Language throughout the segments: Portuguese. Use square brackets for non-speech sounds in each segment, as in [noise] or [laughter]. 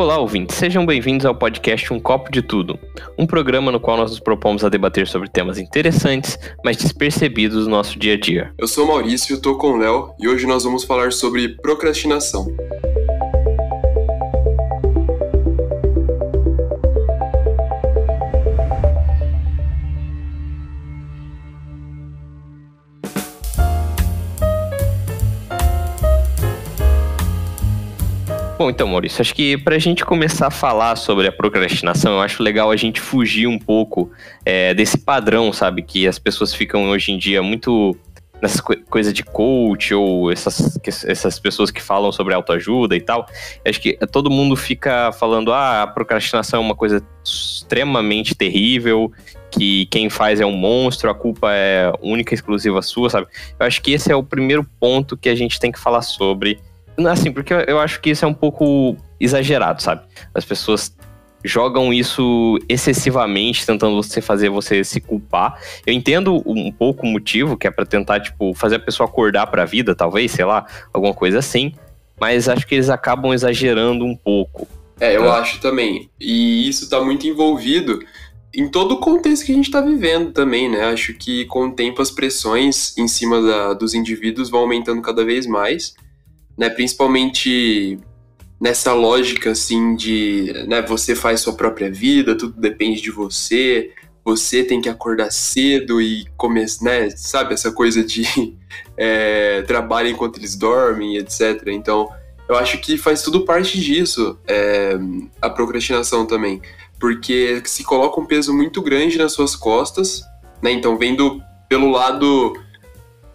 Olá, ouvintes. Sejam bem-vindos ao podcast Um Copo de Tudo, um programa no qual nós nos propomos a debater sobre temas interessantes, mas despercebidos no nosso dia a dia. Eu sou Maurício, estou com o Léo e hoje nós vamos falar sobre procrastinação. Bom, então, Maurício, acho que para a gente começar a falar sobre a procrastinação, eu acho legal a gente fugir um pouco é, desse padrão, sabe? Que as pessoas ficam hoje em dia muito nessa coisa de coach ou essas, essas pessoas que falam sobre autoajuda e tal. Acho que todo mundo fica falando, ah, a procrastinação é uma coisa extremamente terrível, que quem faz é um monstro, a culpa é única e exclusiva sua, sabe? Eu acho que esse é o primeiro ponto que a gente tem que falar sobre Assim, porque eu acho que isso é um pouco exagerado, sabe? As pessoas jogam isso excessivamente, tentando você fazer você se culpar. Eu entendo um pouco o motivo, que é para tentar, tipo, fazer a pessoa acordar para a vida, talvez, sei lá, alguma coisa assim. Mas acho que eles acabam exagerando um pouco. É, eu acho também. E isso está muito envolvido em todo o contexto que a gente está vivendo também, né? Acho que com o tempo as pressões em cima da, dos indivíduos vão aumentando cada vez mais né? Principalmente nessa lógica assim de, né, você faz sua própria vida, tudo depende de você, você tem que acordar cedo e começar, né, sabe, essa coisa de [laughs] é, trabalho enquanto eles dormem, etc. Então, eu acho que faz tudo parte disso, é, a procrastinação também, porque se coloca um peso muito grande nas suas costas, né, então vendo pelo lado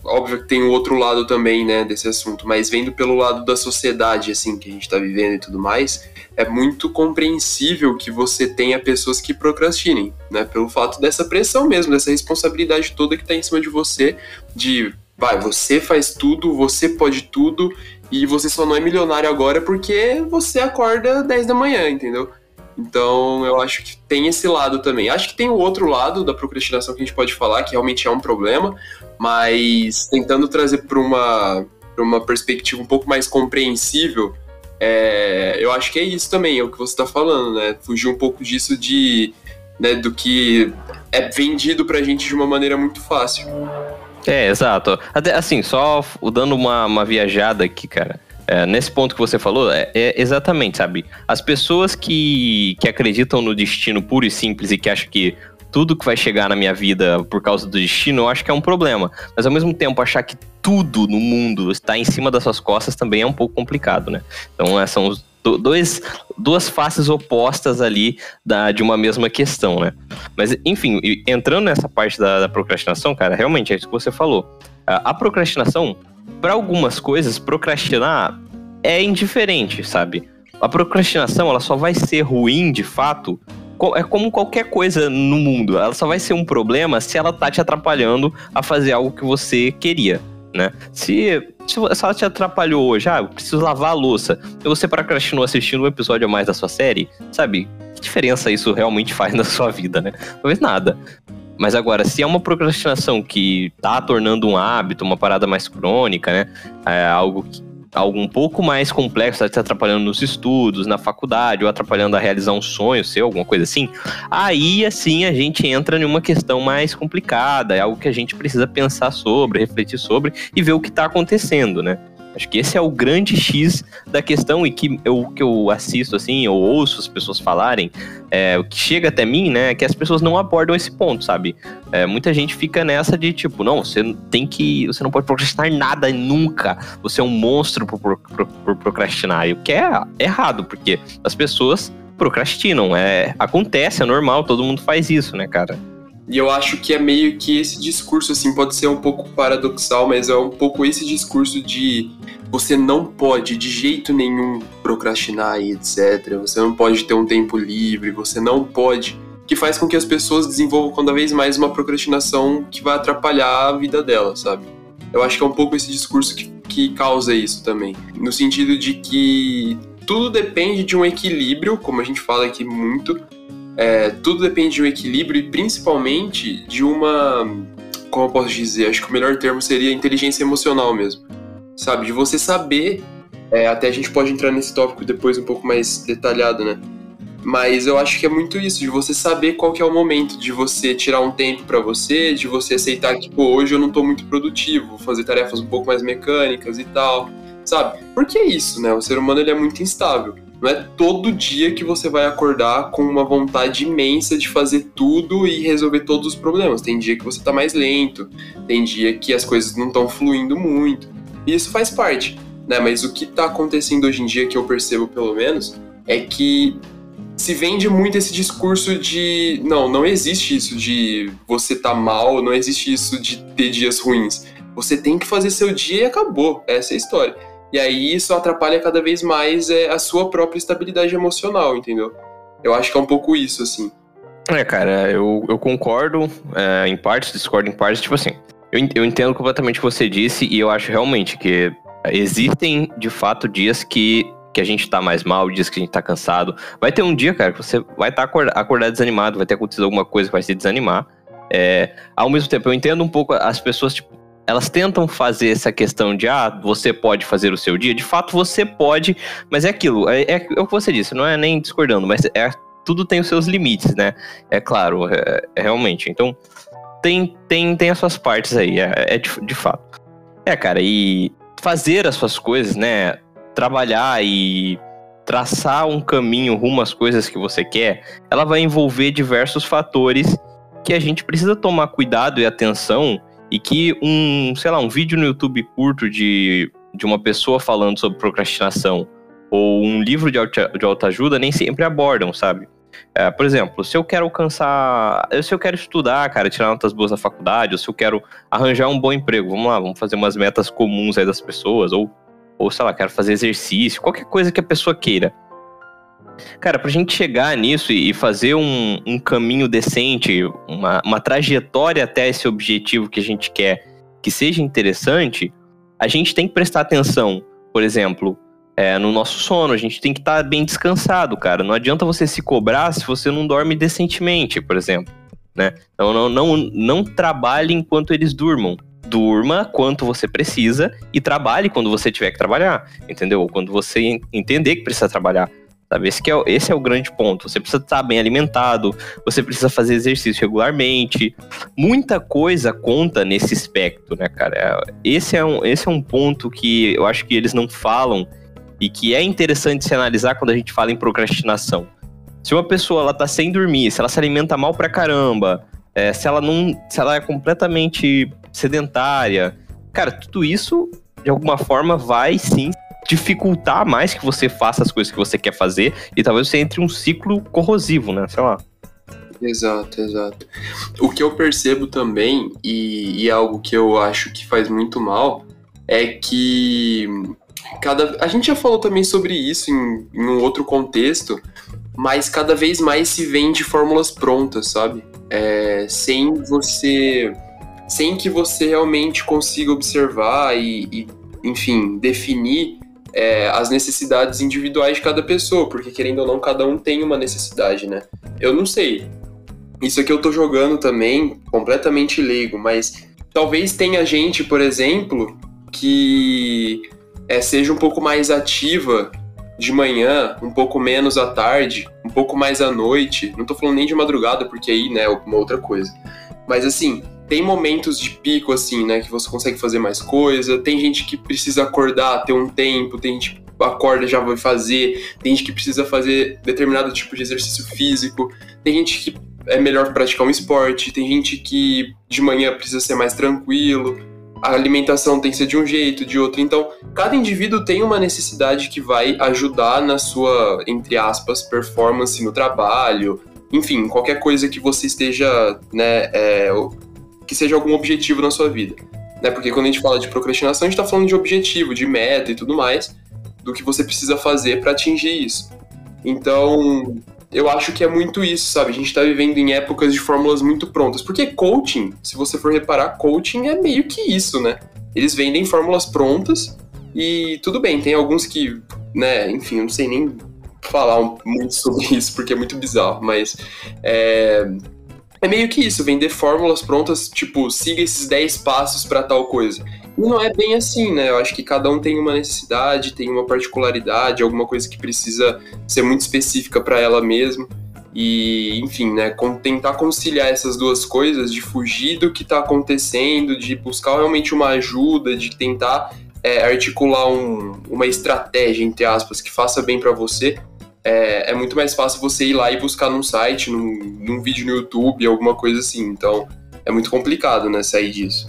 óbvio que tem o outro lado também, né, desse assunto, mas vendo pelo lado da sociedade, assim, que a gente tá vivendo e tudo mais, é muito compreensível que você tenha pessoas que procrastinem, né, pelo fato dessa pressão mesmo, dessa responsabilidade toda que tá em cima de você, de, vai, você faz tudo, você pode tudo, e você só não é milionário agora porque você acorda 10 da manhã, entendeu? Então, eu acho que tem esse lado também. Acho que tem o outro lado da procrastinação que a gente pode falar, que realmente é um problema, mas tentando trazer para uma, uma perspectiva um pouco mais compreensível, é, eu acho que é isso também, é o que você está falando, né? Fugir um pouco disso de, né, do que é vendido para a gente de uma maneira muito fácil. É, exato. Até, assim, só dando uma, uma viajada aqui, cara. É, nesse ponto que você falou, é, é, exatamente, sabe? As pessoas que, que acreditam no destino puro e simples e que acham que tudo que vai chegar na minha vida por causa do destino, eu acho que é um problema. Mas ao mesmo tempo, achar que tudo no mundo está em cima das suas costas também é um pouco complicado, né? Então, é, são os dois, duas faces opostas ali da, de uma mesma questão, né? Mas, enfim, entrando nessa parte da, da procrastinação, cara, realmente é isso que você falou. A, a procrastinação para algumas coisas, procrastinar é indiferente, sabe? A procrastinação, ela só vai ser ruim, de fato, é como qualquer coisa no mundo. Ela só vai ser um problema se ela tá te atrapalhando a fazer algo que você queria, né? Se, se, ela te atrapalhou hoje, ah, eu preciso lavar a louça, e você procrastinou assistindo um episódio a mais da sua série, sabe? Que diferença isso realmente [laughs] faz na sua vida, né? Talvez nada. Mas agora, se é uma procrastinação que tá tornando um hábito, uma parada mais crônica, né? É algo que algo um pouco mais complexo, tá te atrapalhando nos estudos, na faculdade, ou atrapalhando a realizar um sonho seu, alguma coisa assim, aí assim a gente entra em uma questão mais complicada, é algo que a gente precisa pensar sobre, refletir sobre e ver o que está acontecendo, né? Acho que esse é o grande X da questão e que eu, que eu assisto assim, eu ouço as pessoas falarem, é, o que chega até mim, né, é que as pessoas não abordam esse ponto, sabe? É, muita gente fica nessa de tipo, não, você tem que, você não pode procrastinar nada nunca, você é um monstro por, por, por, procrastinar, e o que é errado, porque as pessoas procrastinam, é, acontece, é normal, todo mundo faz isso, né, cara? E eu acho que é meio que esse discurso, assim, pode ser um pouco paradoxal, mas é um pouco esse discurso de você não pode de jeito nenhum procrastinar e etc. Você não pode ter um tempo livre, você não pode. Que faz com que as pessoas desenvolvam cada vez mais uma procrastinação que vai atrapalhar a vida delas, sabe? Eu acho que é um pouco esse discurso que, que causa isso também. No sentido de que tudo depende de um equilíbrio, como a gente fala aqui muito, é, tudo depende de um equilíbrio e principalmente de uma. Como eu posso dizer? Acho que o melhor termo seria inteligência emocional mesmo. Sabe? De você saber É, até a gente pode entrar nesse tópico depois um pouco mais detalhado, né? Mas eu acho que é muito isso, de você saber qual que é o momento de você tirar um tempo para você, de você aceitar que, pô, hoje eu não tô muito produtivo, fazer tarefas um pouco mais mecânicas e tal, sabe? Porque é isso, né? O ser humano ele é muito instável. Não é todo dia que você vai acordar com uma vontade imensa de fazer tudo e resolver todos os problemas. Tem dia que você tá mais lento, tem dia que as coisas não estão fluindo muito. E isso faz parte, né? Mas o que tá acontecendo hoje em dia, que eu percebo pelo menos, é que se vende muito esse discurso de não, não existe isso de você tá mal, não existe isso de ter dias ruins. Você tem que fazer seu dia e acabou. Essa é a história. E aí isso atrapalha cada vez mais é, a sua própria estabilidade emocional, entendeu? Eu acho que é um pouco isso, assim. É, cara, eu, eu concordo é, em partes, discordo em partes. Tipo assim, eu, eu entendo completamente o que você disse e eu acho realmente que existem, de fato, dias que que a gente tá mais mal, dias que a gente tá cansado. Vai ter um dia, cara, que você vai estar tá acordado, desanimado, vai ter acontecido alguma coisa que vai se desanimar. É, ao mesmo tempo, eu entendo um pouco as pessoas, tipo, elas tentam fazer essa questão de, ah, você pode fazer o seu dia. De fato, você pode, mas é aquilo, é, é, é o que você disse, não é nem discordando, mas é, tudo tem os seus limites, né? É claro, é, é realmente. Então, tem, tem, tem as suas partes aí, é, é de, de fato. É, cara, e fazer as suas coisas, né? trabalhar e traçar um caminho rumo às coisas que você quer, ela vai envolver diversos fatores que a gente precisa tomar cuidado e atenção e que um, sei lá, um vídeo no YouTube curto de, de uma pessoa falando sobre procrastinação ou um livro de, de autoajuda nem sempre abordam, sabe? É, por exemplo, se eu quero alcançar. Se eu quero estudar, cara, tirar notas boas na faculdade, ou se eu quero arranjar um bom emprego, vamos lá, vamos fazer umas metas comuns aí das pessoas, ou ou sei lá, quero fazer exercício, qualquer coisa que a pessoa queira. Cara, pra gente chegar nisso e fazer um, um caminho decente, uma, uma trajetória até esse objetivo que a gente quer que seja interessante, a gente tem que prestar atenção, por exemplo, é, no nosso sono, a gente tem que estar tá bem descansado, cara. Não adianta você se cobrar se você não dorme decentemente, por exemplo. Né? Então não, não, não trabalhe enquanto eles durmam durma quanto você precisa e trabalhe quando você tiver que trabalhar, entendeu? Quando você entender que precisa trabalhar. Sabe? Esse, é, esse é o grande ponto. Você precisa estar bem alimentado, você precisa fazer exercício regularmente. Muita coisa conta nesse aspecto, né, cara? Esse é um, esse é um ponto que eu acho que eles não falam e que é interessante se analisar quando a gente fala em procrastinação. Se uma pessoa ela tá sem dormir, se ela se alimenta mal pra caramba, é, se ela não. Se ela é completamente sedentária. Cara, tudo isso, de alguma forma, vai sim dificultar mais que você faça as coisas que você quer fazer e talvez você entre um ciclo corrosivo, né? Sei lá. Exato, exato. O que eu percebo também, e, e é algo que eu acho que faz muito mal, é que cada. A gente já falou também sobre isso em, em um outro contexto, mas cada vez mais se vende fórmulas prontas, sabe? É, sem você sem que você realmente consiga observar e, e enfim, definir é, as necessidades individuais de cada pessoa, porque querendo ou não, cada um tem uma necessidade, né? Eu não sei. Isso aqui eu tô jogando também, completamente leigo, mas talvez tenha gente, por exemplo, que é, seja um pouco mais ativa de manhã, um pouco menos à tarde, um pouco mais à noite. Não tô falando nem de madrugada, porque aí, né, é uma outra coisa. Mas assim, tem momentos de pico, assim, né? Que você consegue fazer mais coisa. Tem gente que precisa acordar, ter um tempo. Tem gente que acorda já vai fazer. Tem gente que precisa fazer determinado tipo de exercício físico. Tem gente que é melhor praticar um esporte. Tem gente que de manhã precisa ser mais tranquilo. A alimentação tem que ser de um jeito, de outro. Então, cada indivíduo tem uma necessidade que vai ajudar na sua, entre aspas, performance no trabalho, enfim, qualquer coisa que você esteja, né, é, que seja algum objetivo na sua vida. Né? Porque quando a gente fala de procrastinação, a gente está falando de objetivo, de meta e tudo mais, do que você precisa fazer para atingir isso. Então, eu acho que é muito isso, sabe? A gente está vivendo em épocas de fórmulas muito prontas. Porque coaching, se você for reparar, coaching é meio que isso, né? Eles vendem fórmulas prontas e tudo bem, tem alguns que, né, enfim, eu não sei nem falar muito sobre isso porque é muito bizarro, mas é, é meio que isso, vender fórmulas prontas, tipo, siga esses 10 passos para tal coisa. E não é bem assim, né? Eu acho que cada um tem uma necessidade, tem uma particularidade, alguma coisa que precisa ser muito específica para ela mesma. E, enfim, né, tentar conciliar essas duas coisas, de fugir do que está acontecendo, de buscar realmente uma ajuda, de tentar é, articular um, uma estratégia, entre aspas, que faça bem para você, é, é, muito mais fácil você ir lá e buscar num site, num, num vídeo no YouTube, alguma coisa assim. Então, é muito complicado, né, sair disso.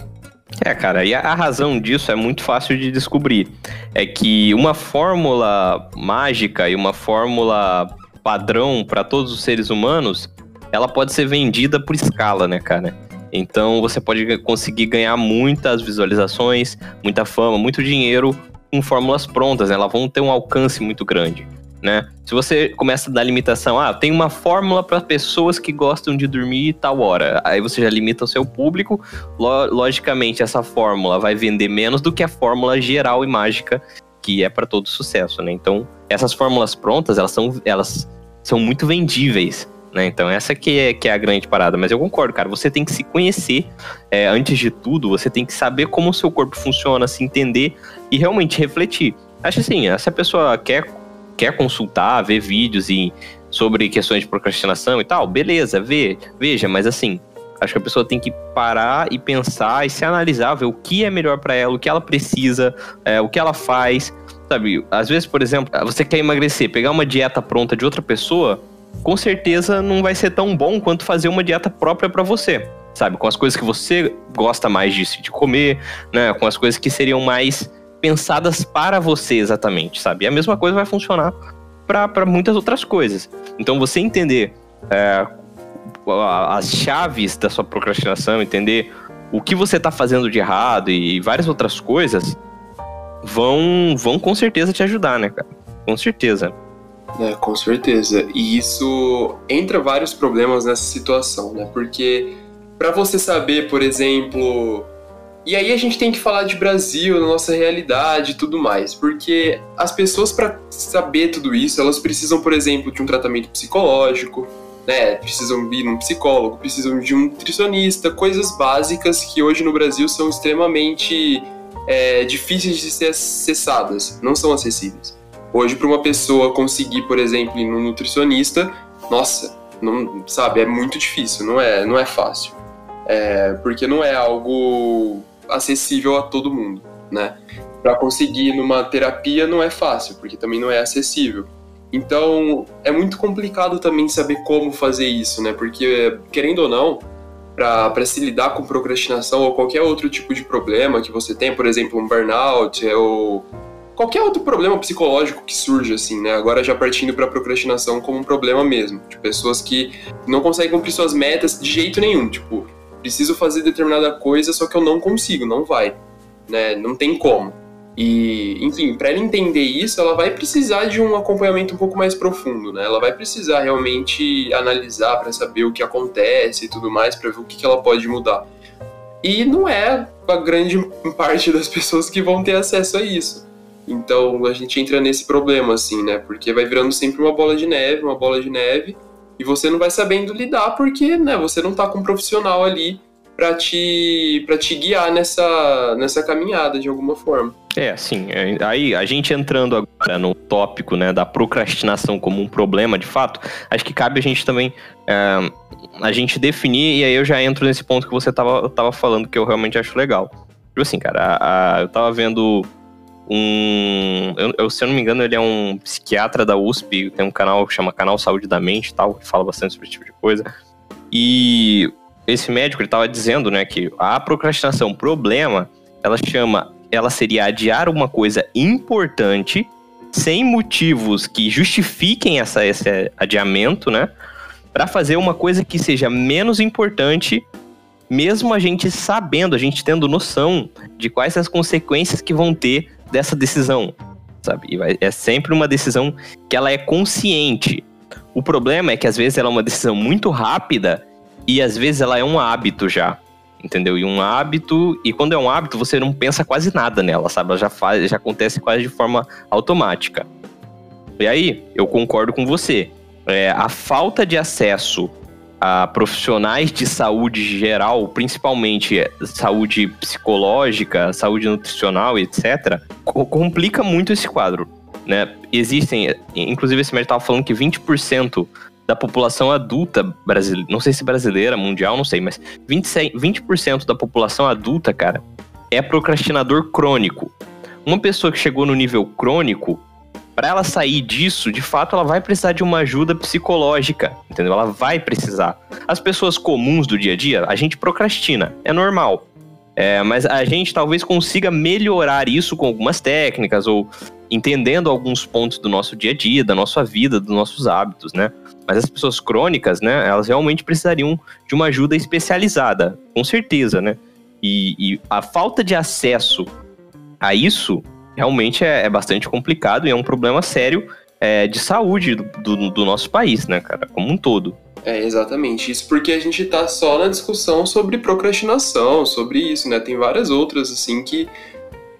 É, cara, e a razão disso é muito fácil de descobrir. É que uma fórmula mágica e uma fórmula padrão para todos os seres humanos, ela pode ser vendida por escala, né, cara? Então você pode conseguir ganhar muitas visualizações, muita fama, muito dinheiro com fórmulas prontas, né? elas vão ter um alcance muito grande né? Se você começa a dar limitação, ah, tem uma fórmula para pessoas que gostam de dormir tal hora, aí você já limita o seu público, logicamente essa fórmula vai vender menos do que a fórmula geral e mágica que é para todo sucesso, né? Então, essas fórmulas prontas, elas são, elas são muito vendíveis, né? Então, essa que é, que é a grande parada. Mas eu concordo, cara, você tem que se conhecer é, antes de tudo, você tem que saber como o seu corpo funciona, se entender e realmente refletir. Acho assim, se a pessoa quer quer consultar, ver vídeos e sobre questões de procrastinação e tal, beleza, vê, veja, mas assim, acho que a pessoa tem que parar e pensar e se analisar, ver o que é melhor para ela, o que ela precisa, é, o que ela faz, sabe? Às vezes, por exemplo, você quer emagrecer, pegar uma dieta pronta de outra pessoa, com certeza não vai ser tão bom quanto fazer uma dieta própria para você, sabe? Com as coisas que você gosta mais de, de comer, né? Com as coisas que seriam mais pensadas para você exatamente, sabe? E a mesma coisa vai funcionar para muitas outras coisas. Então você entender é, as chaves da sua procrastinação, entender o que você está fazendo de errado e várias outras coisas vão, vão com certeza te ajudar, né, cara? Com certeza. É, com certeza. E isso entra vários problemas nessa situação, né? Porque para você saber, por exemplo, e aí a gente tem que falar de Brasil, nossa realidade e tudo mais, porque as pessoas para saber tudo isso, elas precisam, por exemplo, de um tratamento psicológico, né? Precisam ir num psicólogo, precisam de um nutricionista, coisas básicas que hoje no Brasil são extremamente é, difíceis de ser acessadas, não são acessíveis. Hoje, para uma pessoa conseguir, por exemplo, ir num nutricionista, nossa, não sabe, é muito difícil, não é, não é fácil. É, porque não é algo acessível a todo mundo, né? Para conseguir numa terapia não é fácil, porque também não é acessível. Então, é muito complicado também saber como fazer isso, né? Porque, querendo ou não, para se lidar com procrastinação ou qualquer outro tipo de problema que você tem, por exemplo, um burnout ou qualquer outro problema psicológico que surge, assim, né? Agora já partindo para procrastinação como um problema mesmo, de pessoas que não conseguem cumprir suas metas de jeito nenhum, tipo, preciso fazer determinada coisa, só que eu não consigo, não vai, né? Não tem como. E, enfim, para ela entender isso, ela vai precisar de um acompanhamento um pouco mais profundo, né? Ela vai precisar realmente analisar para saber o que acontece e tudo mais, para ver o que, que ela pode mudar. E não é a grande parte das pessoas que vão ter acesso a isso. Então a gente entra nesse problema, assim, né? Porque vai virando sempre uma bola de neve, uma bola de neve, e você não vai sabendo lidar porque, né, você não tá com um profissional ali para te para te guiar nessa nessa caminhada de alguma forma. É, assim, aí a gente entrando agora no tópico, né, da procrastinação como um problema de fato, acho que cabe a gente também é, a gente definir, e aí eu já entro nesse ponto que você tava, tava falando, que eu realmente acho legal. Tipo assim, cara, a, a, eu tava vendo um. Eu, eu, se eu não me engano, ele é um psiquiatra da USP, tem um canal que chama Canal Saúde da Mente tal, que fala bastante sobre esse tipo de coisa. E esse médico ele estava dizendo, né, que a procrastinação, problema, ela chama, ela seria adiar uma coisa importante sem motivos que justifiquem essa, esse adiamento, né, para fazer uma coisa que seja menos importante, mesmo a gente sabendo, a gente tendo noção de quais as consequências que vão ter dessa decisão, sabe? E vai, é sempre uma decisão que ela é consciente. O problema é que às vezes ela é uma decisão muito rápida e às vezes ela é um hábito já, entendeu? E um hábito, e quando é um hábito, você não pensa quase nada nela, sabe? Ela já faz, já acontece quase de forma automática. E aí, eu concordo com você. É, a falta de acesso a profissionais de saúde geral, principalmente saúde psicológica, saúde nutricional, etc., complica muito esse quadro. Né? Existem, inclusive esse médico estava falando que 20% da população adulta brasileira, não sei se brasileira, mundial, não sei, mas 20%, 20 da população adulta, cara, é procrastinador crônico. Uma pessoa que chegou no nível crônico, para ela sair disso, de fato, ela vai precisar de uma ajuda psicológica, entendeu? Ela vai precisar. As pessoas comuns do dia a dia, a gente procrastina, é normal. É, mas a gente talvez consiga melhorar isso com algumas técnicas ou entendendo alguns pontos do nosso dia a dia, da nossa vida, dos nossos hábitos, né? Mas as pessoas crônicas, né, elas realmente precisariam de uma ajuda especializada, com certeza, né? E, e a falta de acesso a isso realmente é, é bastante complicado e é um problema sério é, de saúde do, do, do, nosso país, né, cara, como um todo. É, exatamente. Isso porque a gente tá só na discussão sobre procrastinação, sobre isso, né? Tem várias outras, assim, que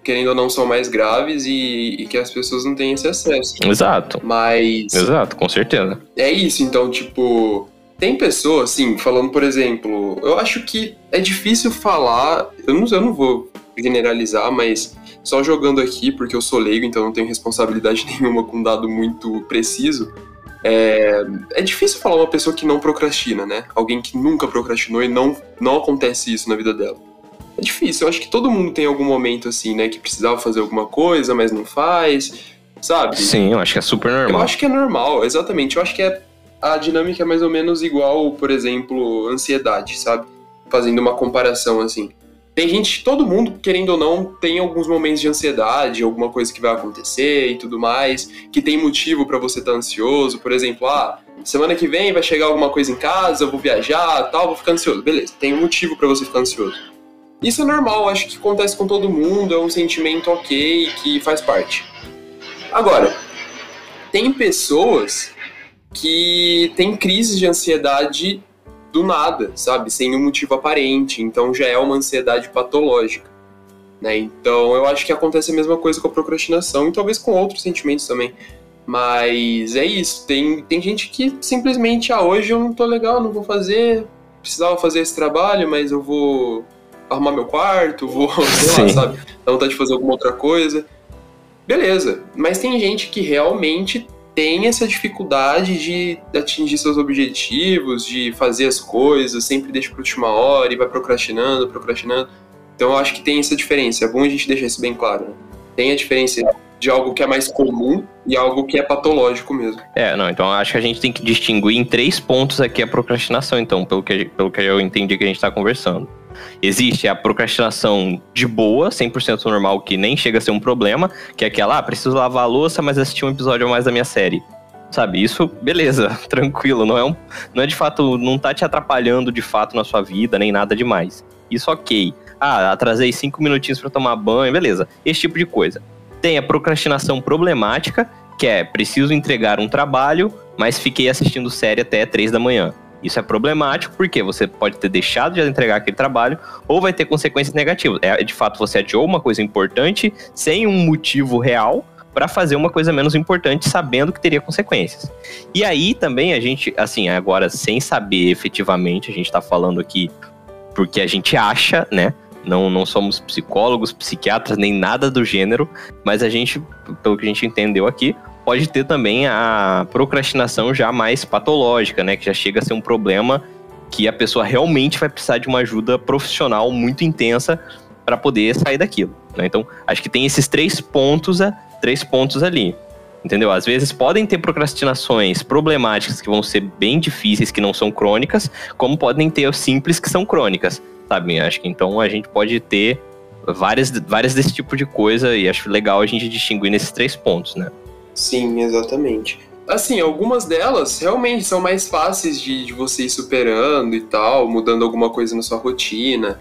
querendo ou não são mais graves e, e que as pessoas não têm esse acesso. Exato. Mas. Exato, com certeza. É isso, então, tipo. Tem pessoas, assim, falando, por exemplo, eu acho que é difícil falar, eu não, eu não vou generalizar, mas só jogando aqui, porque eu sou leigo, então não tenho responsabilidade [laughs] nenhuma com um dado muito preciso. É, é difícil falar uma pessoa que não procrastina, né? Alguém que nunca procrastinou e não, não acontece isso na vida dela. É difícil, eu acho que todo mundo tem algum momento assim, né? Que precisava fazer alguma coisa, mas não faz, sabe? Sim, eu acho que é super normal. Eu acho que é normal, exatamente. Eu acho que é, a dinâmica é mais ou menos igual, por exemplo, ansiedade, sabe? Fazendo uma comparação assim. Tem gente, todo mundo, querendo ou não, tem alguns momentos de ansiedade, alguma coisa que vai acontecer e tudo mais, que tem motivo para você estar tá ansioso. Por exemplo, ah, semana que vem vai chegar alguma coisa em casa, eu vou viajar, tal, vou ficar ansioso. Beleza, tem um motivo para você ficar ansioso. Isso é normal, acho que acontece com todo mundo, é um sentimento ok que faz parte. Agora, tem pessoas que têm crises de ansiedade do nada, sabe? Sem um motivo aparente. Então já é uma ansiedade patológica. Né? Então eu acho que acontece a mesma coisa com a procrastinação e talvez com outros sentimentos também. Mas é isso. Tem, tem gente que simplesmente, ah, hoje eu não tô legal, não vou fazer. Precisava fazer esse trabalho, mas eu vou arrumar meu quarto, vou, [laughs] sei Sim. lá, sabe? Dá vontade de fazer alguma outra coisa. Beleza. Mas tem gente que realmente tem essa dificuldade de atingir seus objetivos, de fazer as coisas, sempre deixa para última hora e vai procrastinando, procrastinando. Então eu acho que tem essa diferença. É bom a gente deixar isso bem claro. Né? Tem a diferença de algo que é mais comum e algo que é patológico mesmo. É, não, então acho que a gente tem que distinguir em três pontos aqui a procrastinação, então, pelo que, pelo que eu entendi que a gente está conversando. Existe a procrastinação de boa, 100% normal, que nem chega a ser um problema, que é aquela, ah, preciso lavar a louça, mas assistir um episódio a mais da minha série. Sabe, isso, beleza, [laughs] tranquilo, não é, um, não é de fato, não tá te atrapalhando de fato na sua vida, nem nada demais. Isso ok. Ah, atrasei cinco minutinhos para tomar banho, beleza. Esse tipo de coisa. Tem a procrastinação problemática, que é preciso entregar um trabalho, mas fiquei assistindo série até três da manhã. Isso é problemático porque você pode ter deixado de entregar aquele trabalho ou vai ter consequências negativas. É, de fato, você adiou uma coisa importante sem um motivo real para fazer uma coisa menos importante sabendo que teria consequências. E aí também a gente, assim, agora sem saber efetivamente, a gente está falando aqui porque a gente acha, né? Não, não somos psicólogos, psiquiatras, nem nada do gênero, mas a gente, pelo que a gente entendeu aqui, pode ter também a procrastinação já mais patológica, né? Que já chega a ser um problema que a pessoa realmente vai precisar de uma ajuda profissional muito intensa para poder sair daquilo. Né? Então, acho que tem esses três pontos, três pontos ali. Entendeu? Às vezes podem ter procrastinações problemáticas que vão ser bem difíceis, que não são crônicas, como podem ter simples que são crônicas, sabe? Acho que então a gente pode ter várias, várias desse tipo de coisa e acho legal a gente distinguir nesses três pontos, né? Sim, exatamente. Assim, algumas delas realmente são mais fáceis de, de você ir superando e tal, mudando alguma coisa na sua rotina,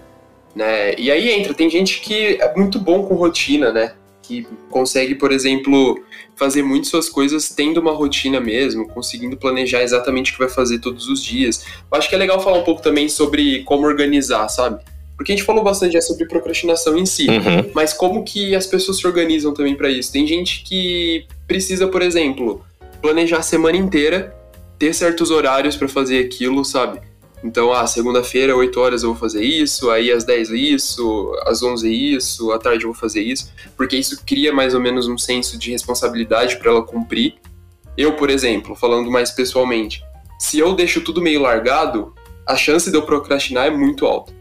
né? E aí entra, tem gente que é muito bom com rotina, né? Que consegue, por exemplo, fazer muito suas coisas tendo uma rotina mesmo, conseguindo planejar exatamente o que vai fazer todos os dias. Eu acho que é legal falar um pouco também sobre como organizar, sabe? Porque a gente falou bastante já sobre procrastinação em si, uhum. mas como que as pessoas se organizam também para isso? Tem gente que precisa, por exemplo, planejar a semana inteira ter certos horários para fazer aquilo, sabe? Então, ah, segunda-feira, 8 horas eu vou fazer isso, aí às 10 isso, às 11 isso, à tarde eu vou fazer isso, porque isso cria mais ou menos um senso de responsabilidade para ela cumprir. Eu, por exemplo, falando mais pessoalmente, se eu deixo tudo meio largado, a chance de eu procrastinar é muito alta.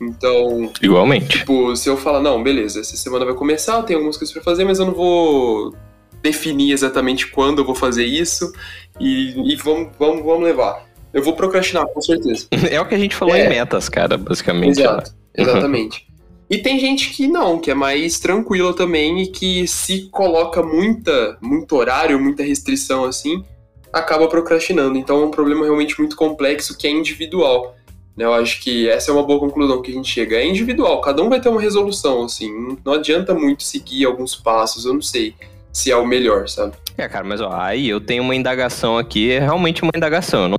Então. Igualmente. Tipo, se eu falar, não, beleza, essa semana vai começar, eu tenho algumas coisas pra fazer, mas eu não vou definir exatamente quando eu vou fazer isso e, e vamos, vamos, vamos levar. Eu vou procrastinar, com certeza. [laughs] É o que a gente falou é. em metas, cara, basicamente. Exato, exatamente. e tem gente que não, que é mais tranquila também e que se coloca muita, muito horário, muita restrição assim, acaba procrastinando. Então é um problema realmente muito complexo que é individual. Eu acho que essa é uma boa conclusão que a gente chega. É individual, cada um vai ter uma resolução, assim. Não adianta muito seguir alguns passos, eu não sei se é o melhor, sabe? É, cara, mas ó, aí eu tenho uma indagação aqui, é realmente uma indagação. Não...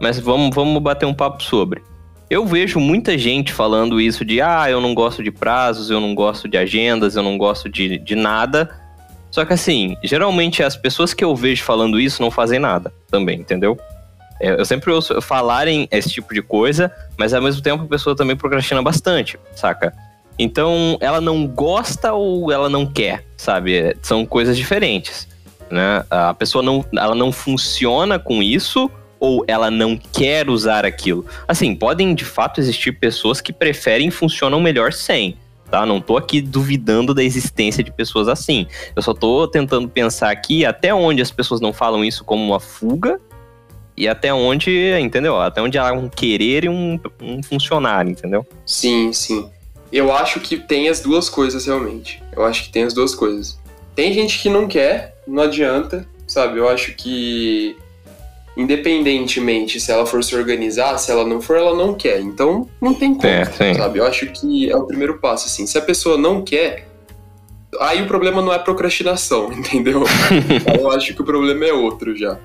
Mas vamos, vamos bater um papo sobre. Eu vejo muita gente falando isso de ah, eu não gosto de prazos, eu não gosto de agendas, eu não gosto de, de nada. Só que assim, geralmente as pessoas que eu vejo falando isso não fazem nada também, entendeu? É, eu sempre ouço falarem esse tipo de coisa, mas ao mesmo tempo a pessoa também procrastina bastante, saca? Então, ela não gosta ou ela não quer, sabe? É, são coisas diferentes, né? A pessoa não, ela não funciona com isso ou ela não quer usar aquilo. Assim, podem de fato existir pessoas que preferem e funcionam melhor sem, tá? Não tô aqui duvidando da existência de pessoas assim. Eu só tô tentando pensar aqui até onde as pessoas não falam isso como uma fuga e até onde, entendeu? Até onde há um querer e um, um funcionar, entendeu? Sim, sim. Eu acho que tem as duas coisas realmente. Eu acho que tem as duas coisas. Tem gente que não quer, não adianta, sabe? Eu acho que independentemente se ela for se organizar, se ela não for, ela não quer. Então, não tem como, é, sabe? Eu acho que é o primeiro passo, assim. Se a pessoa não quer, aí o problema não é procrastinação, [laughs] entendeu? [laughs] eu acho que o problema é outro já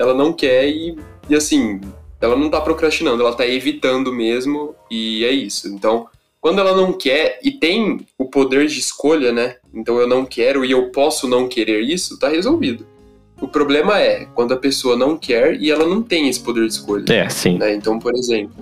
ela não quer e, e assim, ela não tá procrastinando, ela tá evitando mesmo e é isso. Então, quando ela não quer e tem o poder de escolha, né? Então eu não quero e eu posso não querer isso, tá resolvido. O problema é quando a pessoa não quer e ela não tem esse poder de escolha. É, sim. Né? Então, por exemplo,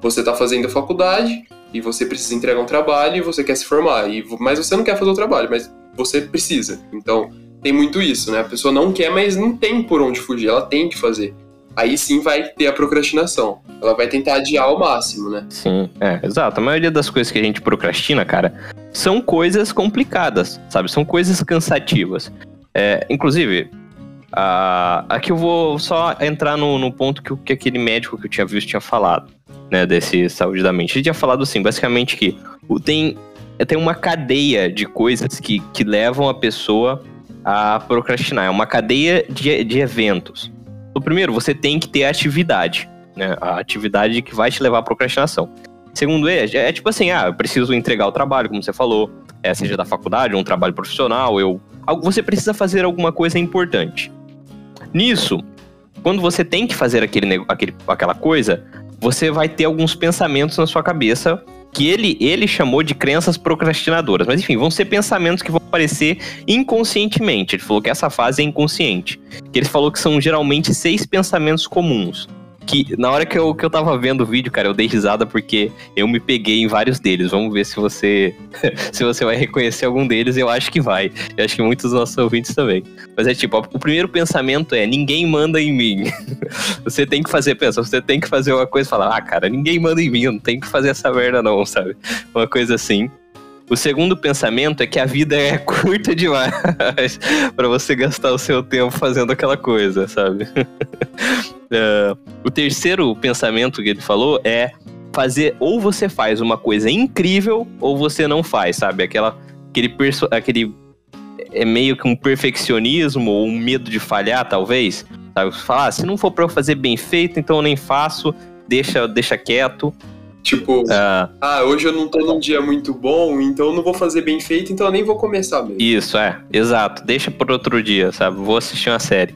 você tá fazendo a faculdade e você precisa entregar um trabalho e você quer se formar, e, mas você não quer fazer o trabalho, mas você precisa. Então, tem muito isso, né? A pessoa não quer, mas não tem por onde fugir, ela tem que fazer. Aí sim vai ter a procrastinação. Ela vai tentar adiar ao máximo, né? Sim, é, exato. A maioria das coisas que a gente procrastina, cara, são coisas complicadas, sabe? São coisas cansativas. É, inclusive, a, aqui eu vou só entrar no, no ponto que, que aquele médico que eu tinha visto tinha falado, né? Desse saúde da mente. Ele tinha falado assim, basicamente que tem, tem uma cadeia de coisas que, que levam a pessoa a procrastinar. É uma cadeia de, de eventos. O primeiro, você tem que ter atividade, né? A atividade que vai te levar à procrastinação. Segundo é, é tipo assim, ah, eu preciso entregar o trabalho, como você falou, é, seja da faculdade, um trabalho profissional, eu, você precisa fazer alguma coisa importante. Nisso, quando você tem que fazer aquele, aquele, aquela coisa, você vai ter alguns pensamentos na sua cabeça que ele, ele chamou de crenças procrastinadoras. Mas enfim, vão ser pensamentos que vão aparecer inconscientemente. Ele falou que essa fase é inconsciente. Que ele falou que são geralmente seis pensamentos comuns que na hora que eu, que eu tava vendo o vídeo, cara, eu dei risada porque eu me peguei em vários deles. Vamos ver se você [laughs] se você vai reconhecer algum deles. Eu acho que vai. Eu acho que muitos dos nossos ouvintes também. Mas é tipo, o primeiro pensamento é: ninguém manda em mim. [laughs] você tem que fazer, pensa, você tem que fazer uma coisa e falar: ah, cara, ninguém manda em mim, eu não tenho que fazer essa merda, não, [laughs] sabe? Uma coisa assim. O segundo pensamento é que a vida é curta demais para você gastar o seu tempo fazendo aquela coisa, sabe? Uh, o terceiro pensamento que ele falou é fazer ou você faz uma coisa incrível ou você não faz, sabe? Aquela, aquele, aquele é meio que um perfeccionismo ou um medo de falhar, talvez. Sabe? Falar, ah, se não for para eu fazer bem feito, então eu nem faço, deixa, deixa quieto. Tipo, ah. ah, hoje eu não tô num dia muito bom, então eu não vou fazer bem feito, então eu nem vou começar mesmo. Isso, é, exato. Deixa por outro dia, sabe? Vou assistir uma série.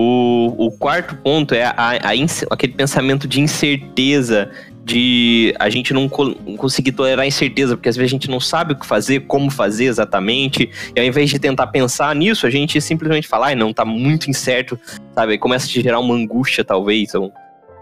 O, o quarto ponto é a, a, aquele pensamento de incerteza, de a gente não, co conseguir tolerar a incerteza, porque às vezes a gente não sabe o que fazer, como fazer exatamente, e ao invés de tentar pensar nisso, a gente simplesmente fala, ai, não, tá muito incerto, sabe? Aí começa a te gerar uma angústia, talvez,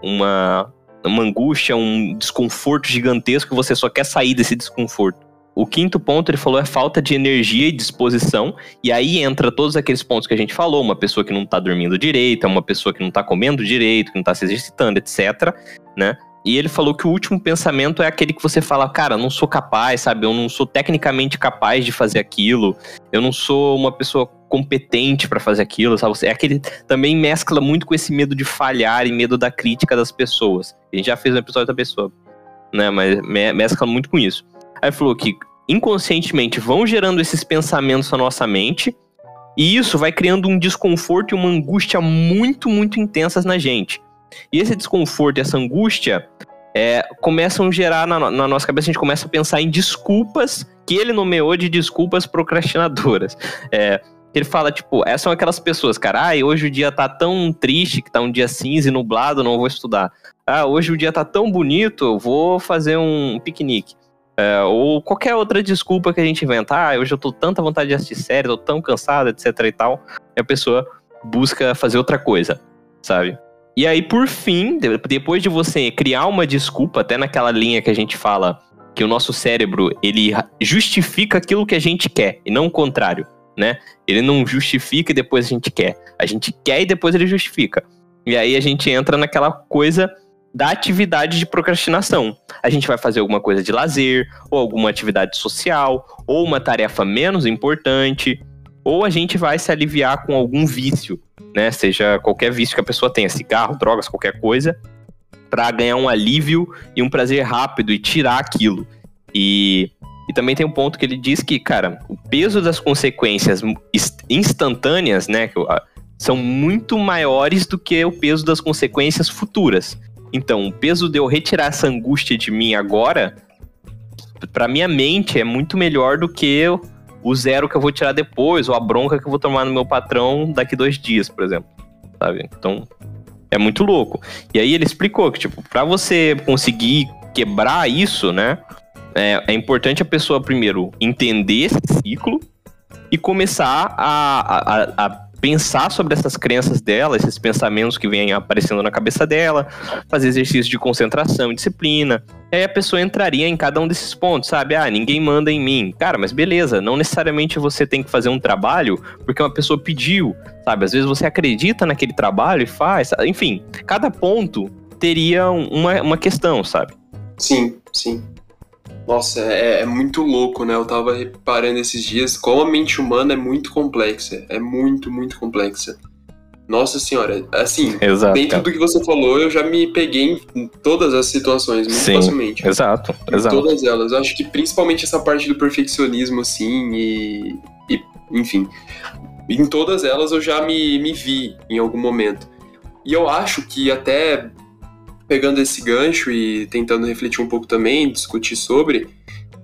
uma, uma angústia, um desconforto gigantesco, você só quer sair desse desconforto. O quinto ponto, ele falou, é falta de energia e disposição. E aí entra todos aqueles pontos que a gente falou: uma pessoa que não tá dormindo direito, uma pessoa que não tá comendo direito, que não tá se exercitando, etc. Né? E ele falou que o último pensamento é aquele que você fala, cara, não sou capaz, sabe? Eu não sou tecnicamente capaz de fazer aquilo. Eu não sou uma pessoa competente para fazer aquilo, sabe? É aquele também mescla muito com esse medo de falhar e medo da crítica das pessoas. A gente já fez um episódio da pessoa, né? Mas mescla muito com isso. Aí falou que inconscientemente vão gerando esses pensamentos na nossa mente, e isso vai criando um desconforto e uma angústia muito, muito intensas na gente. E esse desconforto e essa angústia é, começam a gerar na, na, nossa cabeça, a gente começa a pensar em desculpas que ele nomeou de desculpas procrastinadoras. [laughs] É, ele fala, tipo, essas são aquelas pessoas, cara, ah, hoje o dia tá tão triste, que tá um dia cinza e nublado, não vou estudar. Ah, hoje o dia tá tão bonito, vou fazer um piquenique. É, ou qualquer outra desculpa que a gente inventa. Ah, hoje eu tô tanta vontade de assistir série, tô tão cansado, etc e tal. E a pessoa busca fazer outra coisa, sabe? E aí, por fim, depois de você criar uma desculpa, até naquela linha que a gente fala que o nosso cérebro, ele justifica aquilo que a gente quer, e não o contrário, né? Ele não justifica e depois a gente quer. A gente quer e depois ele justifica. E aí a gente entra naquela coisa da atividade de procrastinação. A gente vai fazer alguma coisa de lazer, ou alguma atividade social, ou uma tarefa menos importante, ou a gente vai se aliviar com algum vício, né? Seja qualquer vício que a pessoa tenha, cigarro, drogas, qualquer coisa, para ganhar um alívio e um prazer rápido e tirar aquilo. E, e também tem um ponto que ele diz que, cara, o peso das consequências instantâneas, né, são muito maiores do que o peso das consequências futuras. Então, o peso de eu retirar essa angústia de mim agora, para minha mente, é muito melhor do que o zero que eu vou tirar depois, ou a bronca que eu vou tomar no meu patrão daqui dois dias, por exemplo. Sabe? Então, é muito louco. E aí ele explicou que, tipo, pra você conseguir quebrar isso, né? É, é importante a pessoa primeiro entender esse ciclo e começar a, a, a pensar sobre essas crenças dela, esses pensamentos que vêm aparecendo na cabeça dela, fazer exercício de concentração e disciplina. E aí a pessoa entraria em cada um desses pontos, sabe? Ah, ninguém manda em mim. Cara, mas beleza, não necessariamente você tem que fazer um trabalho porque uma pessoa pediu, sabe? Às vezes você acredita naquele trabalho e faz. Enfim, cada ponto teria uma, uma questão, sabe? Sim, sim. Nossa, é, é, muito louco, né? Eu tava reparando esses dias como a mente humana é muito complexa. É muito, muito complexa. Nossa senhora, assim, exato, dentro cara. do que você falou, eu já me peguei em todas as situações, muito Sim, facilmente. Exato, em exato. Todas elas. Eu acho que principalmente essa parte do perfeccionismo, assim, e, e enfim. Em todas elas eu já me, me vi em algum momento. E eu acho que até pegando esse gancho e tentando refletir um pouco também, discutir sobre,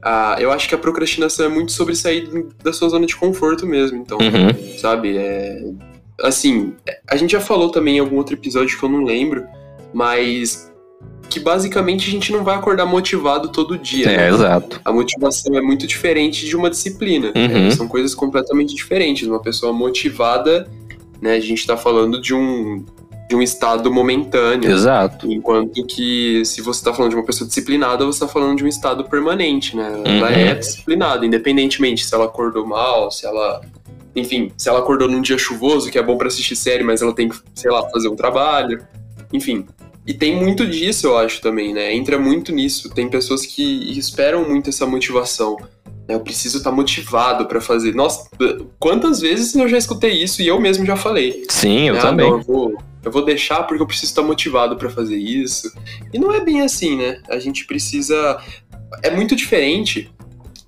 uh, eu acho que a procrastinação é muito sobre sair da sua zona de conforto mesmo. Então, uhum. sabe? É, assim, a gente já falou também em algum outro episódio que eu não lembro, mas que basicamente a gente não vai acordar motivado todo dia. É, né? exato. A motivação é muito diferente de uma disciplina. Né? Uhum. Né? São coisas completamente diferentes. Uma pessoa motivada, né? A gente está falando de um de um estado momentâneo. Exato. Enquanto que se você está falando de uma pessoa disciplinada, você está falando de um estado permanente, né? Ela uhum. é disciplinada, independentemente se ela acordou mal, se ela. Enfim, se ela acordou num dia chuvoso, que é bom para assistir série, mas ela tem que, sei lá, fazer um trabalho. Enfim. E tem muito disso, eu acho, também, né? Entra muito nisso. Tem pessoas que esperam muito essa motivação. Eu preciso estar tá motivado para fazer. Nossa, quantas vezes eu já escutei isso e eu mesmo já falei. Sim, eu ah, também. Não, eu, vou, eu vou deixar porque eu preciso estar motivado para fazer isso. E não é bem assim, né? A gente precisa. É muito diferente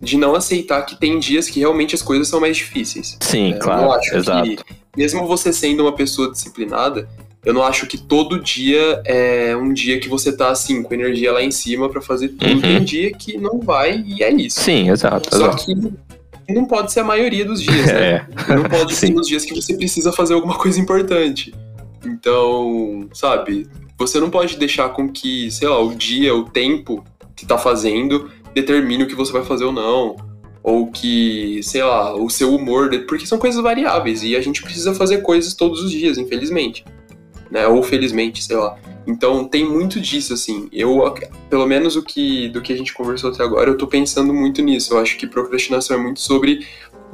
de não aceitar que tem dias que realmente as coisas são mais difíceis. Sim, é, claro. Eu acho exato. que, mesmo você sendo uma pessoa disciplinada, eu não acho que todo dia é um dia que você tá assim, com energia lá em cima para fazer tudo. Uhum. Tem dia que não vai e é isso. Sim, exato. Só exato. que não pode ser a maioria dos dias, né? [laughs] É. Não pode [laughs] ser nos dias que você precisa fazer alguma coisa importante. Então, sabe, Você não pode deixar com que, sei lá, o dia, o tempo que tá fazendo determine o que você vai fazer ou não. Ou que, sei lá, o seu humor. Porque são coisas variáveis e a gente precisa fazer coisas todos os dias, infelizmente. Né? Ou felizmente, sei lá. Então tem muito disso, assim. Eu, pelo menos o que do que a gente conversou até agora, eu tô pensando muito nisso. Eu acho que procrastinação é muito sobre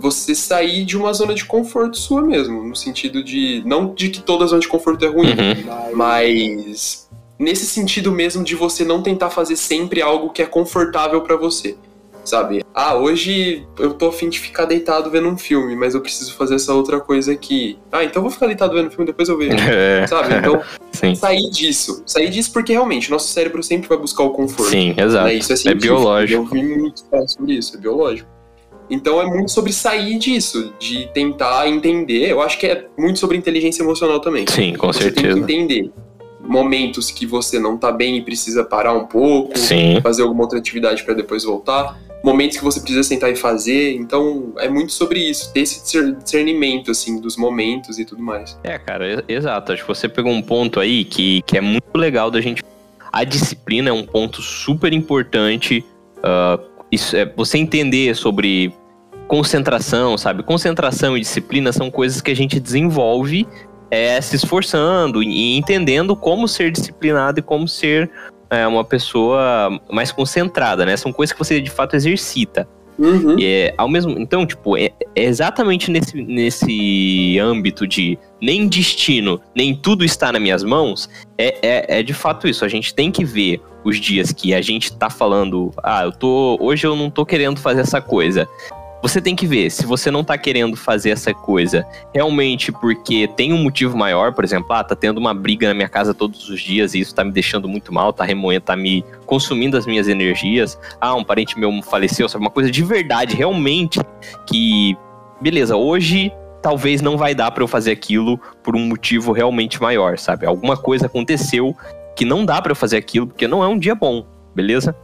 você sair de uma zona de conforto sua mesmo, no sentido de não de que toda zona de conforto é ruim, uhum. mas nesse sentido mesmo de você não tentar fazer sempre algo que é confortável para você sabe? Ah, hoje eu tô afim de ficar deitado vendo um filme, mas eu preciso fazer essa outra coisa aqui. Ah, então eu vou ficar deitado vendo um filme, depois eu vejo. [laughs] É. Sabe? Então, [laughs] Sim. sair disso. Sair disso porque realmente nosso cérebro sempre vai buscar o conforto. Sim, exato. Né? Isso é, é biológico. Eu vi muito sobre isso, é biológico. Então é muito sobre sair disso, de tentar entender. Eu acho que é muito sobre inteligência emocional também. Sim, com você certeza. Tem que entender momentos que você não tá bem e precisa parar um pouco, Sim. fazer alguma outra atividade para depois voltar momentos que você precisa sentar e fazer. Então, é muito sobre isso, ter esse discernimento, assim, dos momentos e tudo mais. É, cara, exato. Acho que você pegou um ponto aí que, que é muito legal da gente. A disciplina é um ponto super importante. Uh, isso é, você entender sobre concentração, sabe? Concentração e disciplina são coisas que a gente desenvolve é, se esforçando e entendendo como ser disciplinado e como ser é, uma pessoa mais concentrada, né? São coisas que você de fato exercita. Uhum. É, ao mesmo, então, tipo, é, é, exatamente nesse, nesse âmbito de nem destino, nem tudo está nas minhas mãos, é, é, é de fato isso. A gente tem que ver os dias que a gente tá falando, ah, eu tô. Hoje eu não tô querendo fazer essa coisa você tem que ver se você não tá querendo fazer essa coisa realmente porque tem um motivo maior, por exemplo, ah, tá tendo uma briga na minha casa todos os dias e isso tá me deixando muito mal, tá remoendo, tá me consumindo as minhas energias. Ah, um parente meu faleceu, sabe? Uma coisa de verdade, realmente, que, beleza, hoje talvez não vai dar para eu fazer aquilo por um motivo realmente maior, sabe? Alguma coisa aconteceu que não dá para eu fazer aquilo porque não é um dia bom, beleza?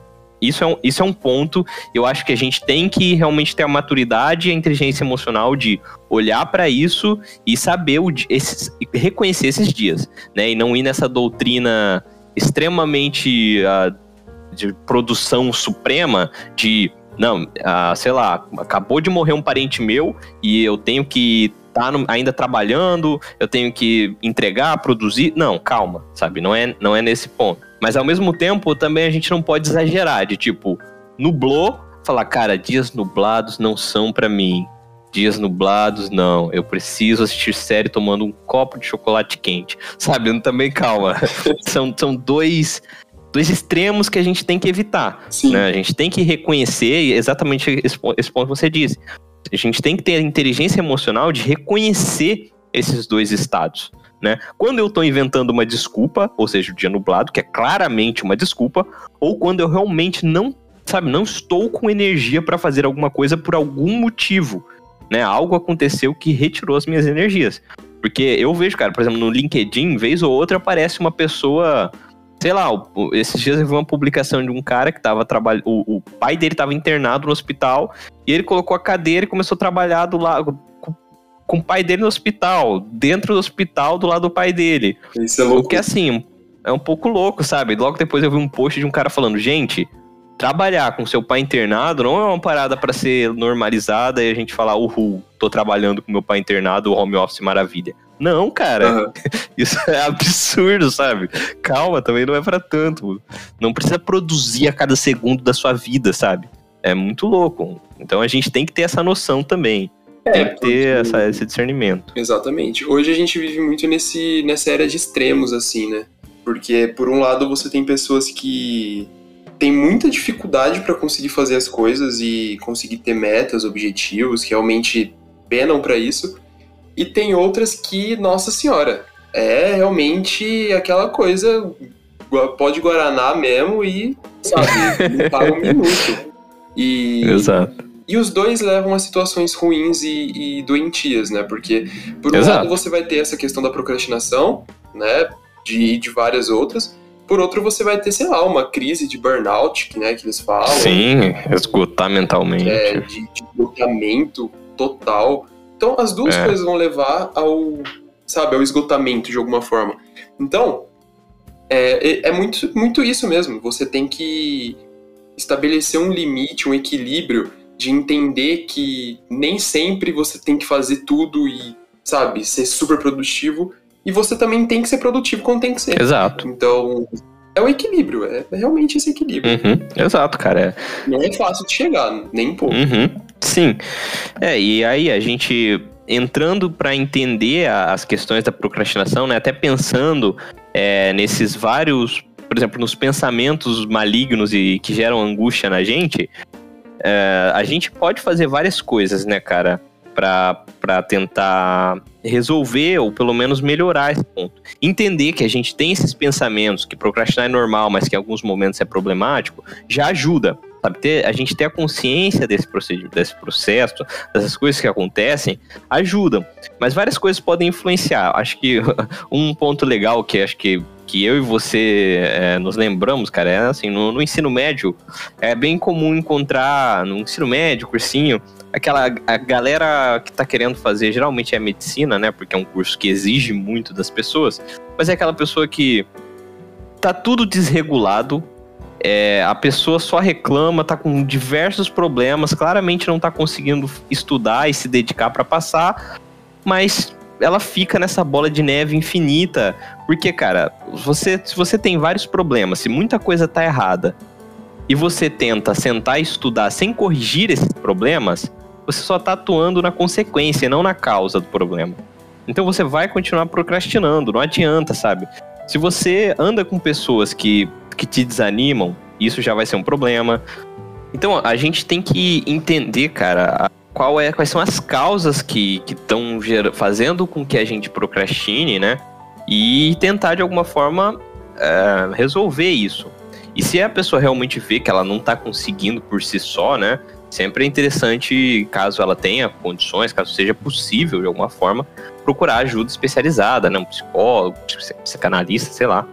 Isso é, um, isso é um ponto. Eu acho que a gente tem que realmente ter a maturidade e a inteligência emocional de olhar para isso e saber o, esses, reconhecer esses dias, né? E não ir nessa doutrina extremamente uh, de produção suprema de não, uh, sei lá, acabou de morrer um parente meu e eu tenho que estar tá ainda trabalhando, eu tenho que entregar, produzir. Não, calma, sabe? Não é, não é nesse ponto. Mas ao mesmo tempo, também a gente não pode exagerar de tipo, nublou, falar, cara, dias nublados não são para mim. Dias nublados, não. Eu preciso assistir série tomando um copo de chocolate quente. Sabe? [laughs] Também calma. [laughs] são, são dois, dois extremos que a gente tem que evitar. Né? A gente tem que reconhecer exatamente esse, esse ponto que você disse. A gente tem que ter a inteligência emocional de reconhecer esses dois estados né? Quando eu estou inventando uma desculpa, ou seja, o dia nublado, que é claramente uma desculpa, ou quando eu realmente não, sabe, não estou com energia para fazer alguma coisa por algum motivo, né? Algo aconteceu que retirou as minhas energias. Porque eu vejo, cara, por exemplo, no LinkedIn, vez ou outra aparece uma pessoa sei lá, esses dias eu vi uma publicação de um cara que tava trabalhando. O, pai dele estava internado no hospital e ele colocou a cadeira e começou a trabalhar do lado, com o pai dele no hospital, dentro do hospital, do lado do pai dele. Isso é louco. O que assim, é um pouco louco, sabe? Logo depois eu vi um post de um cara falando, gente, trabalhar com seu pai internado não é uma parada para ser normalizada e a gente falar, uhul, tô trabalhando com meu pai internado, home office maravilha. Não, cara. Uhum. [laughs] Isso é absurdo, sabe? Calma, também não é para tanto. Não precisa produzir a cada segundo da sua vida, sabe? É muito louco. Então a gente tem que ter essa noção também. É, tem que ter essa, esse discernimento. Exatamente. Hoje a gente vive muito nesse, nessa era de extremos, assim, né? Porque, por um lado, você tem pessoas que têm muita dificuldade para conseguir fazer as coisas e conseguir ter metas, objetivos, que realmente penam para isso. E tem outras que, nossa senhora, é realmente aquela coisa, pode guaraná mesmo e, sabe, [laughs] não para um minuto. E, Exato. E os dois levam a situações ruins e, e doentias, né? Porque, por um Exato. lado, você vai ter essa questão da procrastinação, né? De, de várias outras. Por outro, você vai ter, sei lá, uma crise de burnout, que, né, que eles falam. Sim, esgotar mentalmente. É, de, de esgotamento total. Então, as duas é. coisas vão levar ao, sabe, ao esgotamento de alguma forma. Então, É, é, é muito, muito isso mesmo. Você tem que estabelecer um limite, um equilíbrio de entender que nem sempre você tem que fazer tudo e, sabe, ser super produtivo. E você também tem que ser produtivo quando tem que ser. Exato. Então, é o equilíbrio, é realmente esse equilíbrio. Uhum, exato, cara. É. Não é fácil de chegar, nem um pouco. Uhum, sim. É, e aí a gente entrando para entender as questões da procrastinação, né, até pensando é, nesses vários, por exemplo, nos pensamentos malignos e que geram angústia na gente, é, a gente pode fazer várias coisas, né, cara, para tentar resolver ou pelo menos melhorar esse ponto. Entender que a gente tem esses pensamentos, que procrastinar é normal, mas que em alguns momentos é problemático, já ajuda. Sabe, ter, a gente ter a consciência desse procedimento, desse processo, dessas coisas que acontecem, ajudam. Mas várias coisas podem influenciar. Acho que [laughs] um ponto legal que acho que que eu e você é, nos lembramos, cara, é assim, no, no, ensino médio, é bem comum encontrar no ensino médio, cursinho, aquela a galera que tá querendo fazer, geralmente é medicina, né, porque é um curso que exige muito das pessoas, mas é aquela pessoa que tá tudo desregulado, é, a pessoa só reclama, tá com diversos problemas, claramente não tá conseguindo estudar e se dedicar para passar, mas ela fica nessa bola de neve infinita. Porque, cara, você, se você tem vários problemas, se muita coisa tá errada, e você tenta sentar e estudar sem corrigir esses problemas, você só tá atuando na consequência, não na causa do problema. Então você vai continuar procrastinando, não adianta, sabe? Se você anda com pessoas que, que te desanimam, isso já vai ser um problema. Então a gente tem que entender, cara, qual é, quais são as causas que estão fazendo com que a gente procrastine, né? E tentar de alguma forma é, resolver isso. E se a pessoa realmente vê que ela não está conseguindo por si só, né? Sempre é interessante, caso ela tenha condições, caso seja possível de alguma forma, procurar ajuda especializada, né? Um psicólogo, psicanalista, sei lá,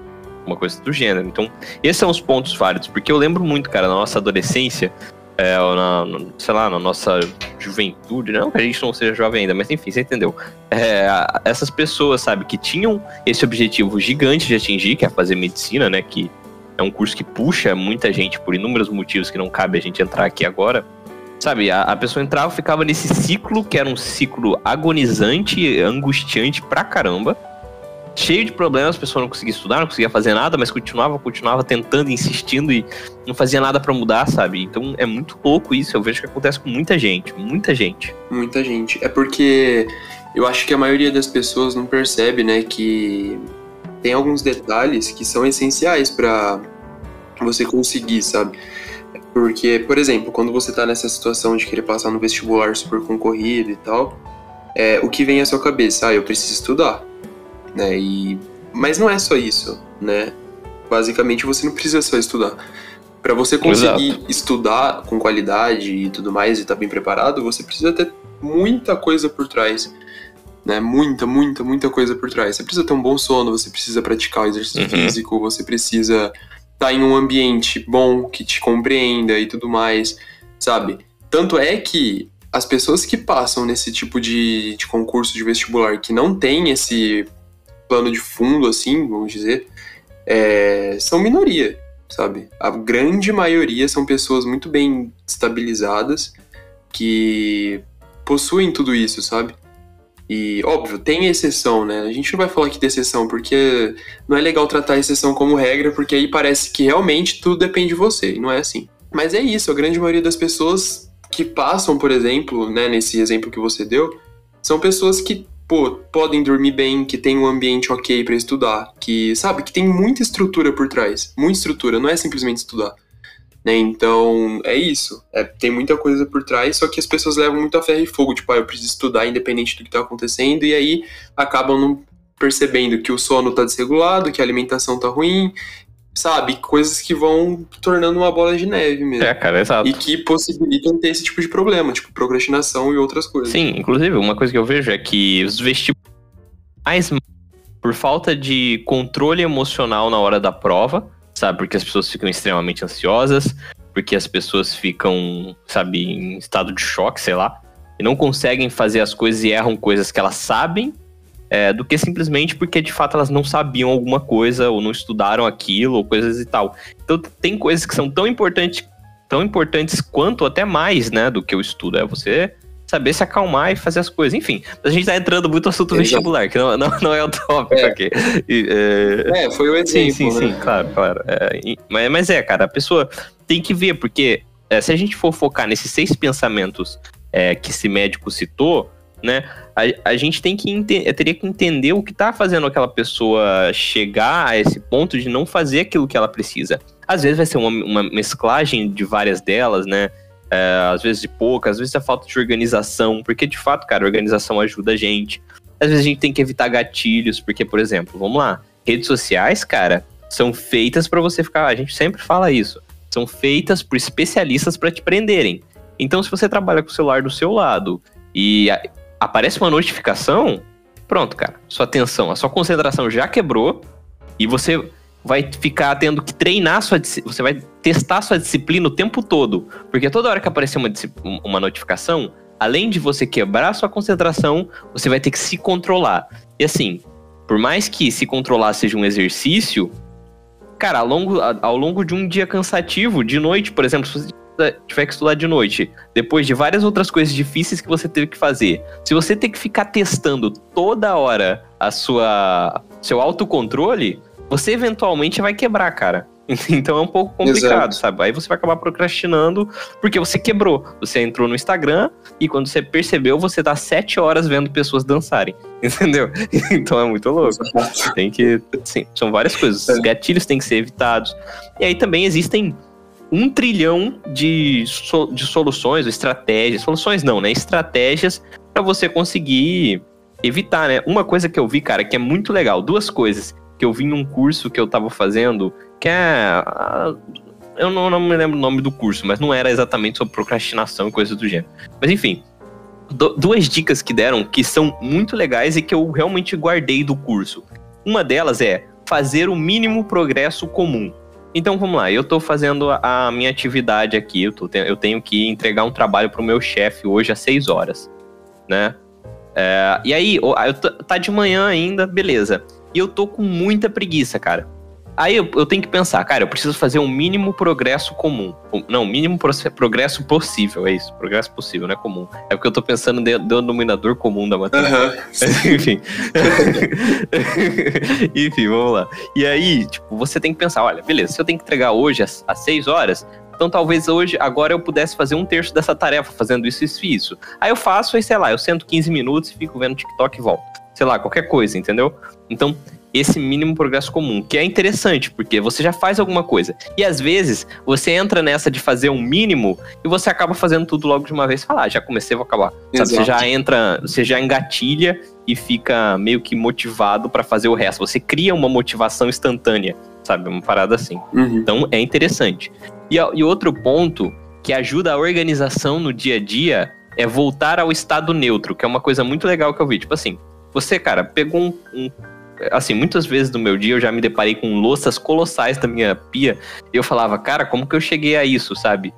uma coisa do gênero. Então, esses são os pontos válidos, porque eu lembro muito, cara, na nossa adolescência, é, na, sei lá, na nossa juventude, não que a gente não seja jovem ainda, mas enfim, você entendeu. É, essas pessoas, sabe, que tinham esse objetivo gigante de atingir, que é fazer medicina, né, que é um curso que puxa muita gente por inúmeros motivos que não cabe a gente entrar aqui agora. Sabe, a, a pessoa entrava ficava nesse ciclo que era um ciclo agonizante, angustiante pra caramba cheio de problemas, a pessoa não conseguia estudar, não conseguia fazer nada, mas continuava, continuava tentando, insistindo e não fazia nada para mudar, sabe? Então é muito louco isso, eu vejo que acontece com muita gente, muita gente. Muita gente. É porque eu acho que a maioria das pessoas não percebe, né, que tem alguns detalhes que são essenciais para você conseguir, sabe? Porque, por exemplo, quando você tá nessa situação de querer passar no vestibular super concorrido e tal, é, o que vem à sua cabeça? Ah, eu preciso estudar né? E mas não é só isso, né? Basicamente você não precisa só estudar. Para você conseguir Exato. estudar com qualidade e tudo mais e estar tá bem preparado, você precisa ter muita coisa por trás. Né? Muita, muita, muita coisa por trás. Você precisa ter um bom sono, você precisa praticar o exercício uhum. físico, você precisa tá em um ambiente bom que te compreenda e tudo mais, sabe? Tanto é que as pessoas que passam nesse tipo de, de concurso de vestibular que não tem esse plano de fundo, assim, vamos dizer, é, são minoria, sabe? A grande maioria são pessoas muito bem estabilizadas que possuem tudo isso, sabe? E, óbvio, tem exceção, né? A gente não vai falar aqui de exceção, porque não é legal tratar a exceção como regra, porque aí parece que realmente tudo depende de você, e não é assim. Mas é isso, a grande maioria das pessoas que passam, por exemplo, né, nesse exemplo que você deu, são pessoas que pô, podem dormir bem, que tem um ambiente ok para estudar, que, sabe, que tem muita estrutura por trás. Muita estrutura, não é simplesmente estudar. Né? Então, é isso. É, tem muita coisa por trás, só que as pessoas levam muito a ferro e fogo, tipo, ah, eu preciso estudar independente do que tá acontecendo, e aí acabam não percebendo que o sono tá desregulado, que a alimentação tá ruim, sabe? Coisas que vão tornando uma bola de neve mesmo. É, cara, exato. E que possibilitam ter esse tipo de problema, tipo procrastinação e outras coisas. Sim, inclusive, uma coisa que eu vejo é que os vestibulares mais por falta de controle emocional na hora da prova, sabe? Porque as pessoas ficam extremamente ansiosas, porque as pessoas ficam, sabe, em estado de choque, sei lá, e não conseguem fazer as coisas e erram coisas que elas sabem é, do que simplesmente porque de fato elas não sabiam alguma coisa ou não estudaram aquilo ou coisas e tal. Então tem coisas que são tão importantes, tão importantes quanto até mais, né, do que o estudo. É você saber se acalmar e fazer as coisas. Enfim, a gente tá entrando muito no assunto Exato. vestibular, que não, não, não, é o tópico é. aqui. E, é... é... foi o exemplo. Sim, sim, né? sim, claro, claro. É, mas, mas é, cara, a pessoa tem que ver, porque é, se a gente for focar nesses seis pensamentos é, que esse médico citou, né? A, a gente tem que teria que entender o que está fazendo aquela pessoa chegar a esse ponto de não fazer aquilo que ela precisa. Às vezes vai ser uma, uma mesclagem de várias delas, né? É, às vezes de poucas, às vezes é falta de organização, porque de fato, cara, a organização ajuda a gente. Às vezes a gente tem que evitar gatilhos, porque, por exemplo, vamos lá, redes sociais, cara, são feitas para você ficar. A gente sempre fala isso. São feitas por especialistas para te prenderem. Então, se você trabalha com o celular do seu lado e aparece uma notificação, pronto, cara. Sua atenção, a sua concentração já quebrou e você vai ficar tendo que treinar sua você vai testar sua disciplina o tempo todo, porque toda hora que aparecer uma, uma notificação, além de você quebrar sua concentração, você vai ter que se controlar. E assim, por mais que se controlar seja um exercício, cara, ao longo, ao longo de um dia cansativo, de noite, por exemplo, se você tiver que estudar de noite, depois de várias outras coisas difíceis que você teve que fazer, se você ter que ficar testando toda hora a sua seu autocontrole, você eventualmente vai quebrar, cara. [laughs] Então é um pouco complicado, Exato. sabe? Aí você vai acabar procrastinando porque você quebrou. Você entrou no Instagram e quando você percebeu, você tá sete horas vendo pessoas dançarem. [laughs] Entendeu? Então é muito louco. Tem que. Sim, são várias coisas. Os é. gatilhos têm que ser evitados. E aí também existem um trilhão de, so, de soluções, estratégias. Soluções não, né? Estratégias para você conseguir evitar, né? Uma coisa que eu vi, cara, que é muito legal, duas coisas que eu vi num curso que eu tava fazendo, que é. Eu não, não me lembro o nome do curso, mas não era exatamente sobre procrastinação e coisas do gênero. Mas enfim, duas dicas que deram que são muito legais e que eu realmente guardei do curso. Uma delas é fazer o mínimo progresso comum. Então vamos lá, eu estou fazendo a minha atividade aqui, eu, tô, eu tenho que entregar um trabalho para o meu chefe hoje às 6 horas, né? É, e aí, tá de manhã ainda, beleza. E eu tô com muita preguiça, cara. Aí eu, eu, tenho que pensar, cara, eu preciso fazer um mínimo progresso comum. Não, mínimo progresso possível, é isso. Progresso possível, não é comum. É porque eu tô pensando no denominador comum da matéria. Uhum. [laughs] Enfim. [laughs] Enfim, vamos lá. E aí, tipo, você tem que pensar, olha, beleza, se eu tenho que entregar hoje às, às 6 horas, então talvez hoje, agora eu pudesse fazer um terço dessa tarefa, fazendo isso, isso e isso. Aí eu faço, aí sei lá, eu sento 15 minutos e fico vendo TikTok e volto. Sei lá, qualquer coisa, entendeu? Então, esse mínimo progresso comum, que é interessante, porque você já faz alguma coisa. E às vezes, você entra nessa de fazer um mínimo e você acaba fazendo tudo logo de uma vez. Falar, ah, já comecei, vou acabar. Sabe, você já entra, você já engatilha e fica meio que motivado para fazer o resto. Você cria uma motivação instantânea, sabe? Uma parada assim. Uhum. Então, é interessante. E, e outro ponto que ajuda a organização no dia a dia é voltar ao estado neutro, que é uma coisa muito legal que eu vi. Tipo assim, você, cara, pegou um, um assim, muitas vezes no meu dia eu já me deparei com louças colossais da minha pia e eu falava, cara, como que eu cheguei a isso, sabe?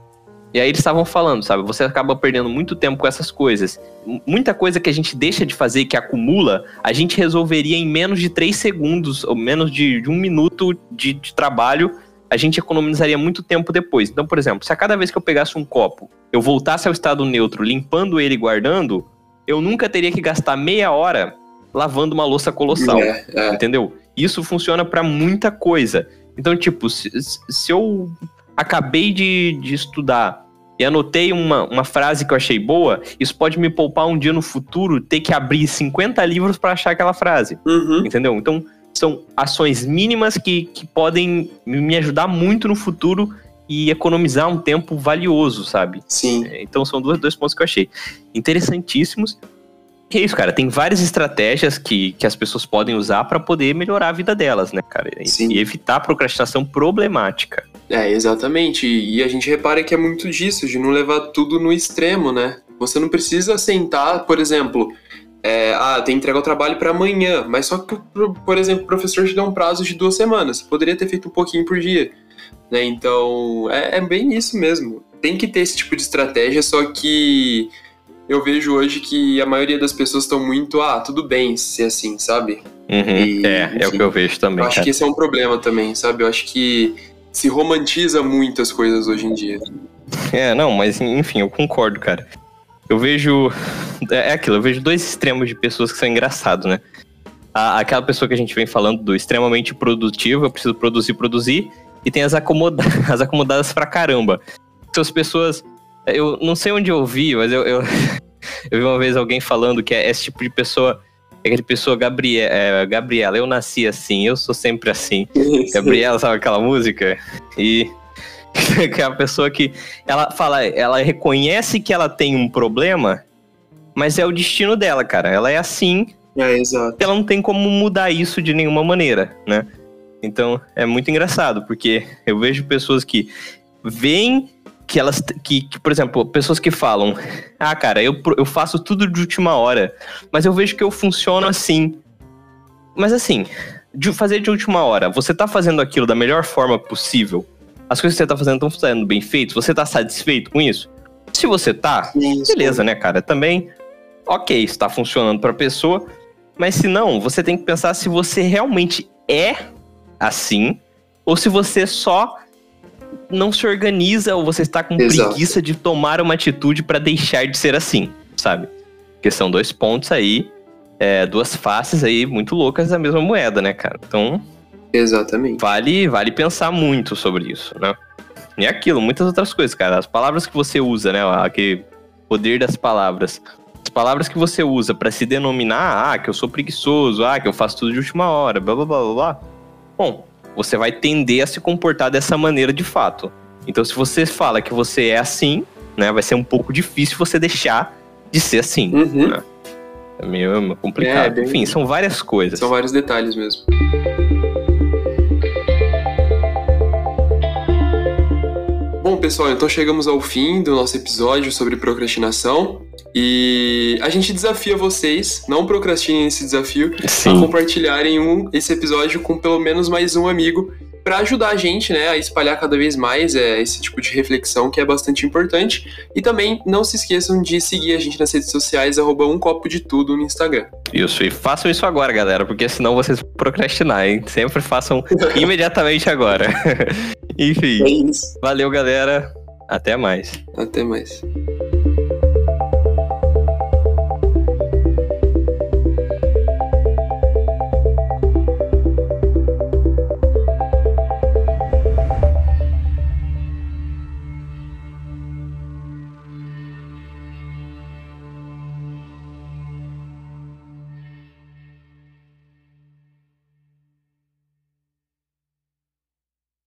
E aí eles estavam falando, sabe? Você acaba perdendo muito tempo com essas coisas. Muita coisa que a gente deixa de fazer, que acumula, a gente resolveria em menos de três segundos, ou menos de, de um minuto de, de trabalho, a gente economizaria muito tempo depois. Então, por exemplo, se a cada vez que eu pegasse um copo, eu voltasse ao estado neutro, limpando ele e guardando, eu nunca teria que gastar meia hora lavando uma louça colossal. É, é. Entendeu? Isso funciona para muita coisa. Então, tipo, se, se eu acabei de, de estudar e anotei uma, uma frase que eu achei boa, isso pode me poupar um dia no futuro ter que abrir 50 livros para achar aquela frase. Uhum. Entendeu? Então, são ações mínimas que, que podem me ajudar muito no futuro e economizar um tempo valioso, sabe? Sim. Então, são dois, dois pontos que eu achei interessantíssimos. Que é isso, cara. Tem várias estratégias que, que as pessoas podem usar para poder melhorar a vida delas, né, cara? E, Sim. e evitar a procrastinação problemática. É, exatamente. E a gente repara que é muito disso, de não levar tudo no extremo, né? Você não precisa sentar, por exemplo, é, ah, tem que entregar o trabalho para amanhã, mas só que, por exemplo, o professor te deu um prazo de duas semanas. Você poderia ter feito um pouquinho por dia. Né? Então, é, é bem isso mesmo. Tem que ter esse tipo de estratégia, só que eu vejo hoje que a maioria das pessoas estão muito, ah, tudo bem ser assim, sabe? Uhum, e, é, enfim, é o que eu vejo também. Eu acho cara. que esse é um problema também, sabe? Eu acho que se romantiza muitas coisas hoje em dia. É, não, mas enfim, eu concordo, cara. Eu vejo. É aquilo, eu vejo dois extremos de pessoas que são engraçados, né? A, aquela pessoa que a gente vem falando do extremamente produtivo, eu preciso produzir, produzir, e tem as, acomoda [laughs] as acomodadas pra caramba. São as pessoas. Eu não sei onde eu vi, mas eu, eu, [laughs] eu vi uma vez alguém falando que é esse tipo de pessoa é aquele pessoa Gabriela, é, Gabriela, eu nasci assim, eu sou sempre assim. [laughs] Gabriela, sabe aquela música? E [laughs] que é a pessoa que ela fala, ela reconhece que ela tem um problema, mas é o destino dela, cara. Ela é assim. É, exato. Ela não tem como mudar isso de nenhuma maneira, né? Então, é muito engraçado, porque eu vejo pessoas que veem que elas, que, que, por exemplo, pessoas que falam, ah, cara, eu, eu faço tudo de última hora, mas eu vejo que eu funciono assim. Mas assim, de fazer de última hora, você tá fazendo aquilo da melhor forma possível, as coisas que você tá fazendo estão sendo bem feitas, você tá satisfeito com isso? Se você tá, isso. beleza, né, cara? Também, ok, está funcionando pra pessoa, mas se não, você tem que pensar se você realmente é assim, ou se você só não se organiza ou você está com Exato. preguiça de tomar uma atitude para deixar de ser assim, sabe? Porque são dois pontos aí, é, duas faces aí muito loucas da mesma moeda, né, cara? Então. Exatamente. Vale, vale pensar muito sobre isso, né? E é aquilo, muitas outras coisas, cara. As palavras que você usa, né? Aquele poder das palavras. As palavras que você usa para se denominar, ah, que eu sou preguiçoso, ah, que eu faço tudo de última hora, blá blá blá blá blá. Bom, você vai tender a se comportar dessa maneira de fato. Então, se você fala que você é assim, né, vai ser um pouco difícil você deixar de ser assim. Uhum. Né? É meio complicado. É, bem... Enfim, são várias coisas. São vários detalhes mesmo. Bom, pessoal, então chegamos ao fim do nosso episódio sobre procrastinação. E a gente desafia vocês, não procrastinem esse desafio, Sim. a compartilharem um, esse episódio com pelo menos mais um amigo para ajudar a gente, né, a espalhar cada vez mais é, esse tipo de reflexão que é bastante importante. E também não se esqueçam de seguir a gente nas redes sociais, arroba um copo de tudo no Instagram. Isso, e façam isso agora, galera, porque senão vocês vão procrastinar, hein? Sempre façam [laughs] imediatamente agora. [laughs] Enfim. É. Valeu, galera. Até mais. Até mais.